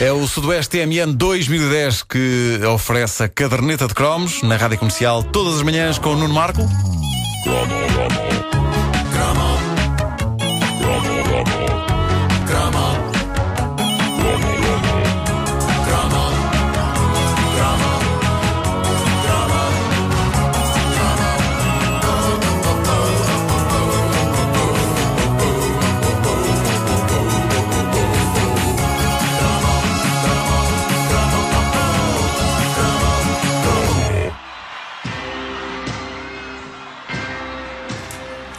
É o Sudoeste TMN 2010 que oferece a caderneta de cromos na rádio comercial todas as manhãs com o Nuno Marco.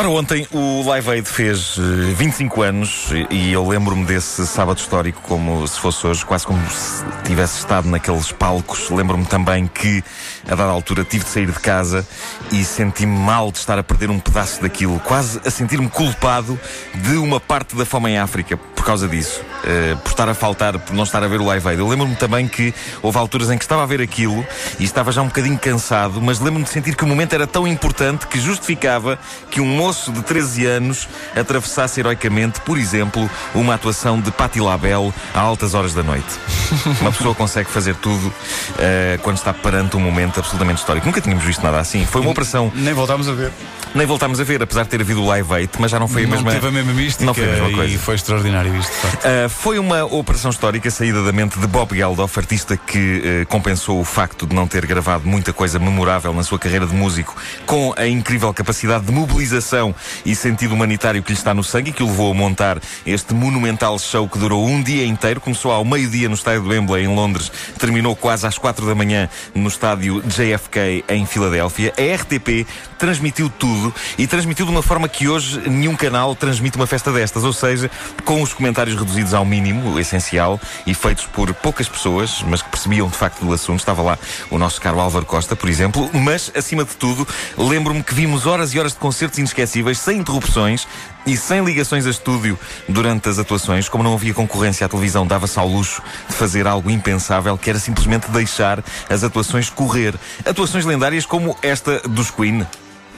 Ora, ontem o Live Aid fez eh, 25 anos e eu lembro-me desse sábado histórico como se fosse hoje, quase como se tivesse estado naqueles palcos. Lembro-me também que, a dada altura, tive de sair de casa e senti-me mal de estar a perder um pedaço daquilo, quase a sentir-me culpado de uma parte da fome em África por causa disso, eh, por estar a faltar, por não estar a ver o Live Aid. Eu lembro-me também que houve alturas em que estava a ver aquilo e estava já um bocadinho cansado, mas lembro-me de sentir que o momento era tão importante que justificava que um moço de 13 anos atravessasse heroicamente, por exemplo, uma atuação de Patti LaBelle a altas horas da noite. Uma pessoa consegue fazer tudo eh, quando está perante um momento absolutamente histórico. Nunca tínhamos visto nada assim. Foi uma operação, Nem voltámos a ver. nem voltámos a ver, apesar de ter havido o Live Aid, mas já não foi a não mesma. teve a mesma mística Não foi a mesma coisa. e foi extraordinário isto. Uh, foi uma operação histórica saída da mente de Bob Geldof, artista que uh, compensou o facto de não ter gravado muita coisa memorável na sua carreira de músico, com a incrível capacidade de mobilização e sentido humanitário que lhe está no sangue e que o levou a montar este monumental show que durou um dia inteiro. Começou ao meio-dia no estádio do Wembley, em Londres, terminou quase às quatro da manhã no estádio JFK, em Filadélfia. A RTP transmitiu tudo e transmitiu de uma forma que hoje nenhum canal transmite uma festa destas, ou seja, com os comentários reduzidos ao mínimo, o essencial, e feitos por poucas pessoas, mas que percebiam de facto do assunto. Estava lá o nosso caro Álvaro Costa, por exemplo, mas acima de tudo, lembro-me que vimos horas e horas de concertos inesquecíveis, sem interrupções e sem ligações a estúdio durante as atuações. Como não havia concorrência, a televisão dava-se ao luxo de fazer algo impensável, que era simplesmente deixar as atuações correr. Atuações lendárias como esta dos Queen.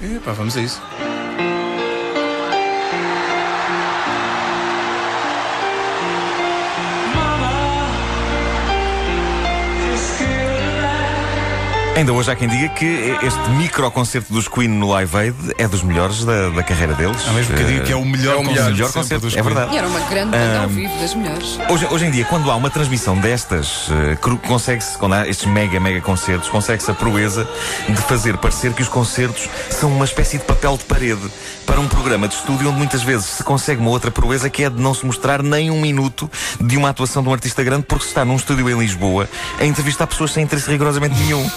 Epá, vamos a isso. Ainda hoje há quem diga que este micro concerto dos Queen no Live Aid é dos melhores da, da carreira deles. Há mesmo que diga que é o melhor, é o melhor, concerto concerto, dos é Queen. verdade. E era uma grande banda ao vivo das melhores. Hoje, hoje em dia, quando há uma transmissão destas, eh, consegue-se, quando há estes mega, mega concertos, consegue-se a proeza de fazer parecer que os concertos são uma espécie de papel de parede para um programa de estúdio onde muitas vezes se consegue uma outra proeza que é de não se mostrar nem um minuto de uma atuação de um artista grande porque se está num estúdio em Lisboa a entrevistar pessoas sem interesse rigorosamente nenhum.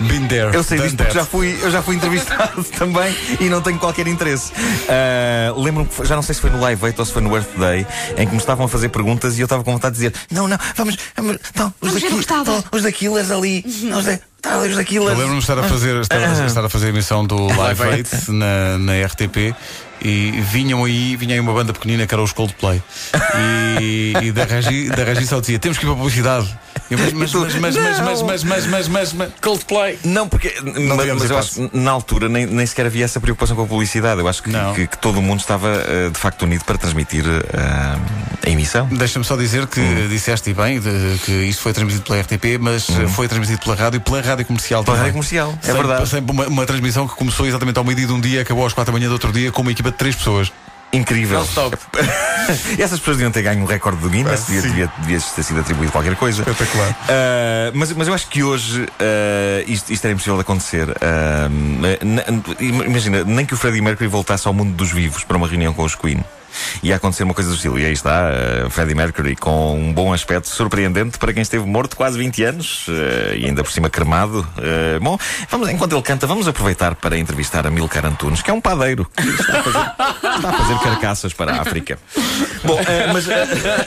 Been there. Eu sei disto porque já fui, eu já fui entrevistado também e não tenho qualquer interesse. Ah, Lembro-me já não sei se foi no Live Aid ou se foi no Earth Day em que me estavam a fazer perguntas e eu estava com vontade de dizer: Não, não, vamos, vamos, não, os Vamos ver o daqui, estado." não, os da Killers ali, os da, tá ali os da Eu lembro-me de estar a fazer, estar, a- estar a fazer a emissão do Live Aid na, na RTP e vinham aí, vinha aí uma banda pequenina que era os Coldplay. E, e da, Regi, da Regi só dizia: temos que ir para a publicidade. Eu, mas, mas, mas, mas, mas, mas, "Não." mas, mas, mas, mas, mas, Coldplay. Não, porque mas, tivemos mas eu acho que na altura nem, nem sequer havia essa preocupação com a publicidade. Eu acho que, Não. que, que todo o mundo estava eh, de facto unido para transmitir eh, a emissão. Deixa-me só dizer que Hum. disseste e bem de- que isto foi transmitido pela RTP, mas eh, foi transmitido pela rádio e pela rádio comercial Hum. Pela também. rádio comercial, é Sempre- verdade. Sempre uma, uma transmissão que começou exatamente ao meio-dia de um dia, acabou às quatro da manhã do outro dia, com uma equipa de três pessoas. Incrível. Essas pessoas deviam ter ganho um recorde do Guinness, Ah, devia, devia, devia ter sido atribuído qualquer coisa. Espetacular. Ah, mas, mas eu acho que hoje ah, isto, isto era impossível de acontecer. N- imagina, nem que o Freddie Mercury voltasse ao mundo dos vivos para uma reunião com os Queen. Ia acontecer uma coisa do estilo. E aí está, ah, Freddie Mercury com um bom aspecto surpreendente para quem esteve morto quase 20 anos ah, e ainda por cima cremado. Ah, bom, vamos, enquanto ele canta, vamos aproveitar para entrevistar a Milcar Antunes, que é um padeiro que está a fazer, está a fazer carcaças para a África. Bom, mas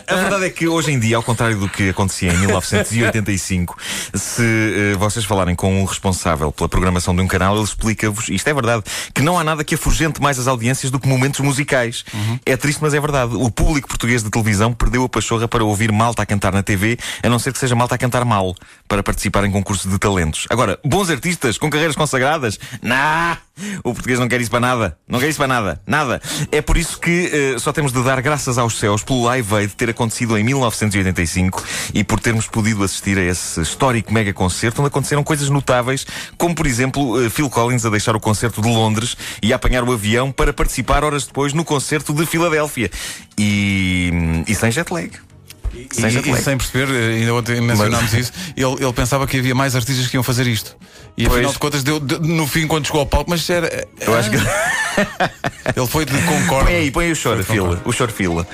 a verdade é que hoje em dia, ao contrário do que acontecia em 1985, se vocês falarem com um responsável pela programação de um canal, ele explica-vos, isto é verdade, que não há nada que afugente mais as audiências do que momentos musicais. É triste, mas é verdade. O público português de televisão perdeu a pachorra para ouvir malta a cantar na TV, a não ser que seja malta a cantar mal, para participar em concursos de talentos. Agora, bons artistas com carreiras consagradas? Nah! O português não quer isso para nada. Não quer isso para nada. Nada. É por isso que uh, só temos de dar graças aos céus pelo Live Aid ter acontecido em 1985 e por termos podido assistir a esse histórico mega concerto onde aconteceram coisas notáveis, como por exemplo uh, Phil Collins a deixar o concerto de Londres e a apanhar o avião para participar horas depois no concerto de Filadélfia. E, e sem jet lag. E, e, sem perceber, eh, ainda ontem mencionámos Mas... isso, ele, ele pensava que havia mais artistas que iam fazer isto. E pois. afinal de contas, deu, de, no fim, quando chegou ao palco, mas era. Eu acho que. ele foi de concorde. Põe aí, põe aí o choro fila. O choro fila.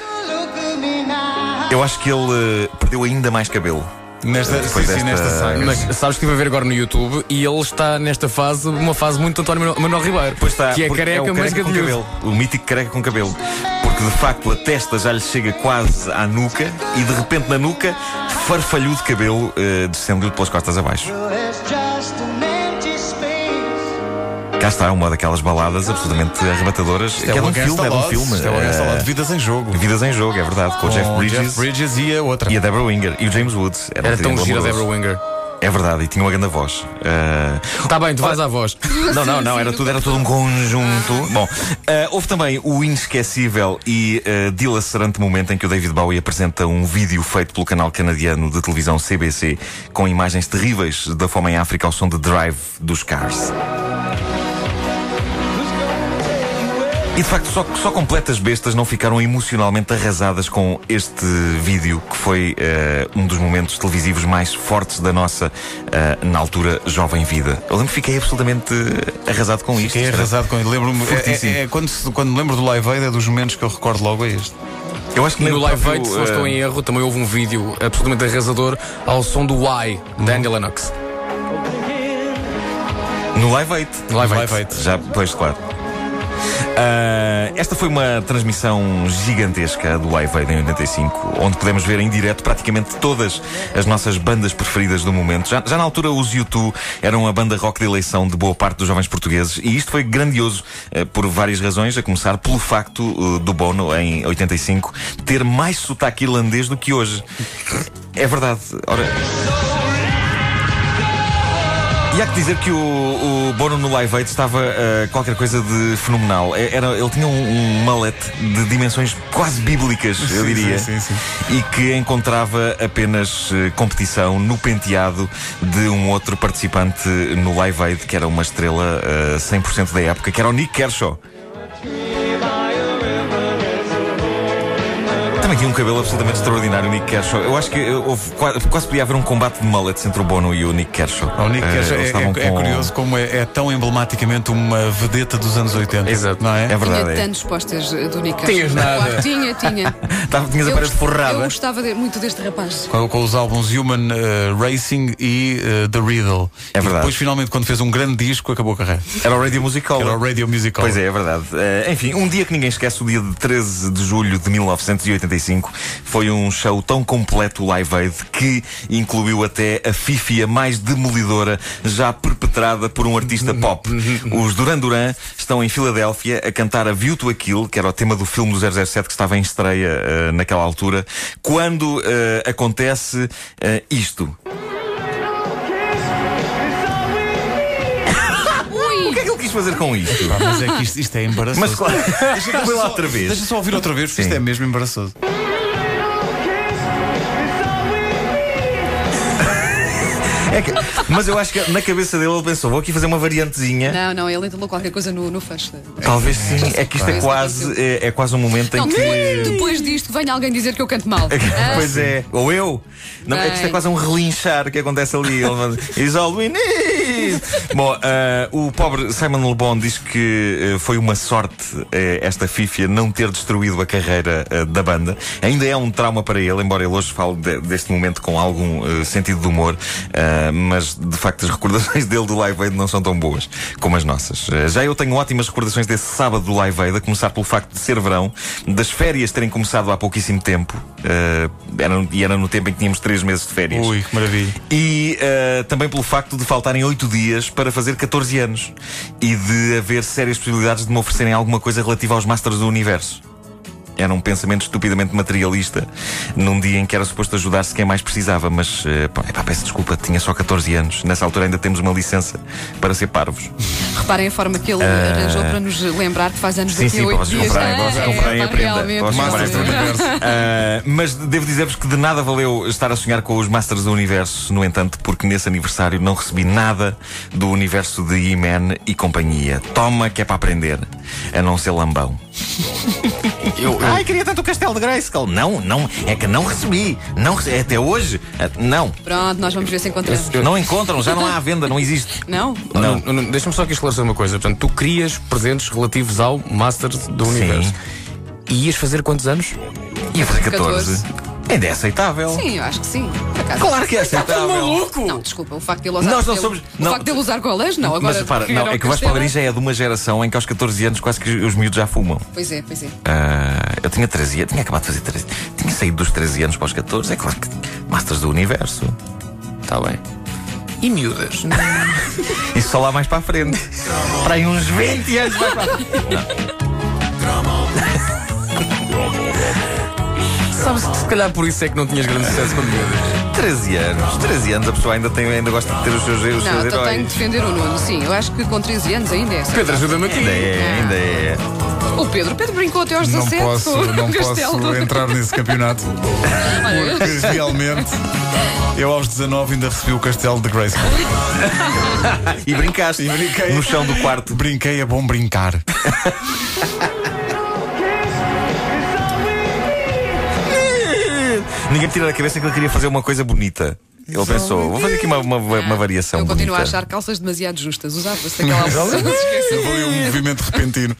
Eu acho que ele uh, perdeu ainda mais cabelo. Nesta, sim, sim, nesta saga. Mas sabes que estive a ver agora no YouTube e ele está nesta fase, uma fase muito António Manuel Ribeiro. Pois está, que é careca, é mas careca com cabelo. O mítico careca com cabelo. Porque de facto a testa já lhe chega quase à nuca e de repente na nuca, farfalhudo de cabelo uh, descendo-lhe pelas costas abaixo. Cá está uma daquelas baladas absolutamente arrebatadoras. é, é um filme, é um filme. É uma uh, Vidas em Jogo. Vidas em Jogo, é verdade. Com, o Jeff Bridges. Jeff Bridges e a outra. E a Deborah Winger. E o James Woods. Era, Era tão gira a Deborah Winger. É verdade, e tinha uma grande voz. Está uh... bem, tu vais à voz. Não, não, não, era tudo, era tudo um conjunto. Bom, uh, houve também o inesquecível e uh, dilacerante momento em que o David Bowie apresenta um vídeo feito pelo canal canadiano de televisão CBC com imagens terríveis da fome em África ao som de Drive dos Cars. E de facto, só, só completas bestas não ficaram emocionalmente arrasadas com este vídeo, que foi uh, um dos momentos televisivos mais fortes da nossa, uh, na altura, jovem vida. Eu lembro que fiquei absolutamente arrasado com isto. Fiquei arrasado com isto. Lembro-me. É, é, é, quando, quando me lembro do Live Aid, é dos momentos que eu recordo logo a este. Eu acho que no Live Aid, se não estou em erro, também houve um vídeo absolutamente arrasador ao som do Why, da Andy Lennox. No Live Aid. No Live Aid. Já, pois, claro. Uh, esta foi uma transmissão gigantesca do Live Aid em 85, onde podemos ver em direto praticamente todas as nossas bandas preferidas do momento. Já, já na altura, os U2 eram a banda rock de eleição de boa parte dos jovens portugueses, e isto foi grandioso uh, por várias razões, a começar pelo facto uh, do Bono, em 85, ter mais sotaque irlandês do que hoje. É verdade. Ora. E há que dizer que o, o Bono no Live Aid estava uh, qualquer coisa de fenomenal. É, era, ele tinha um, um malete de dimensões quase bíblicas, eu diria. Sim, sim, sim. E que encontrava apenas uh, competição no penteado de um outro participante no Live Aid, que era uma estrela uh, eh, 100% da época, que era o Nick Kershaw. Também tinha um cabelo absolutamente extraordinário, o Nick Kershaw. Eu acho que houve, quase, quase podia haver um combate de mullets entre o Bono e o Nick Kershaw. O Nick Kershaw uh, é, é, com... é, curioso como é, é, tão emblematicamente uma vedeta dos anos 80. Exato. Não é? É verdade. Tinha é. tantos posters do Nick Kershaw. Tinhas nada. Tinha, tinha. Tava, tinhas a parede forrada. Eu gostava de, muito deste rapaz. Com, com os álbuns Human uh, Racing e uh, The Riddle. É verdade. E depois, finalmente, quando fez um grande disco, acabou a carreira. Era o Radio Musical. Era o Radio Musical. Pois é, é verdade. Uh, enfim, um dia que ninguém esquece, o dia de 13 de julho de 1985 foi um show tão completo Live Aid que incluiu até a fifia mais demolidora já perpetrada por um artista pop. Os Duran Duran estão em Filadélfia a cantar a View to a Kill, que era o tema do filme do 007 que estava em estreia uh, naquela altura, quando uh, acontece uh, isto. Fazer com isto? Ah, mas é que isto, isto é embaraçoso. Mas claro, deixa, deixa lá outra vez. Deixa só ouvir outra vez, porque Sim. isto é mesmo embaraçoso. É que, mas eu acho que na cabeça dele ele pensou: vou aqui fazer uma variantezinha. Não, não, ele entalou qualquer coisa no, no fecho. Talvez sim. É que isto é quase, é, é quase um momento não, em que. Depois disto, venha alguém dizer que eu canto mal. pois é. Ou eu. Não, é que isto é quase um relinchar que acontece ali. Is all we need. Bom, uh, o pobre Simon Le Bon diz que uh, foi uma sorte uh, esta fífia não ter destruído a carreira da banda. Ainda é um trauma para ele, embora ele hoje fale de, deste momento com algum sentido de humor. mas de facto as recordações dele do Live Aid não são tão boas como as nossas. já eu tenho ótimas recordações desse sábado do Live Aid, a começar pelo facto de ser verão, das férias terem começado há pouquíssimo tempo. era, e era no tempo em que tínhamos três meses de férias. Ui, que maravilha. E também pelo facto de faltarem oito dias para fazer 14 anos e de haver sérias possibilidades de me oferecerem alguma coisa relativa aos Masters do Universo. Era um pensamento estupidamente materialista num dia em que era suposto ajudar-se quem mais precisava, mas uh, pá, peço desculpa, tinha só 14 anos. Nessa altura ainda temos uma licença para ser parvos. Reparem a forma que ele arranjou para nos lembrar que faz anos Sim, daqui a oito dias. comprarem, vocês É, comprarem a pá, prenda. realmente, Para vocês Masters do realmente. Universo. Ah, mas devo dizer-vos que de nada valeu estar a sonhar com os Masters do Universo, no entanto, porque nesse aniversário não recebi nada do universo de He-Man e companhia. Toma que é para aprender, a não ser lambão. Eu, eu- Ai, queria tanto o Castelo de Grayskull. Não, não, é que não recebi. Não, rece- até hoje, ah, não. Pronto, nós vamos ver se encontramos. Não encontram, já não há venda, não existe. Não? Não. não, não, Deixa-me só aqui esclarecer uma coisa. Portanto, tu crias presentes relativos ao Masters do Universo. E ias fazer quantos anos? Ia fazer 14. 14. Ainda é aceitável. Sim, eu acho que sim. Por acaso. Claro que é aceitável. Não, desculpa, o facto de ele usar, Nós não ele- somos- o não. facto de ele usar colãs, não. Agora, Mas repara, não, é que o Vasco. Palmeirim já é de uma geração em que aos 14 anos quase que os miúdos já fumam. Pois é, pois é. Ah, eu tinha 13 anos, tinha acabado de fazer 13. Tinha saído dos 13 anos para os 14. É claro que Masters do Universo. Está bem. E miúdas? Isso só lá mais para a frente. para aí uns 20 anos mais para a frente. Sabes que se calhar por isso é que não tinhas grande sucesso com miúdas. 13 anos. 13 anos a pessoa ainda, tem, ainda gosta de ter os seus, os Não, seus então tenho de heróis. defender o Nuno. Sim, eu acho que com 13 anos ainda é. Pedro, ajuda-me aqui. Ainda é, ainda é. O Pedro, o Pedro brincou até aos Não 17 posso, com não o castelo. posso entrar nesse campeonato. Porque realmente eu aos 19 ainda recebi o castelo de Grayskull. E brincaste E brinquei. no chão do quarto. Brinquei é bom brincar. Ninguém me tira da cabeça que ele queria fazer uma coisa bonita. Ele pensou, vou fazer aqui uma, uma, uma variação Eu continuo a bonita. achar calças demasiado justas. Usava-se se esqueça. Foi um movimento repentino.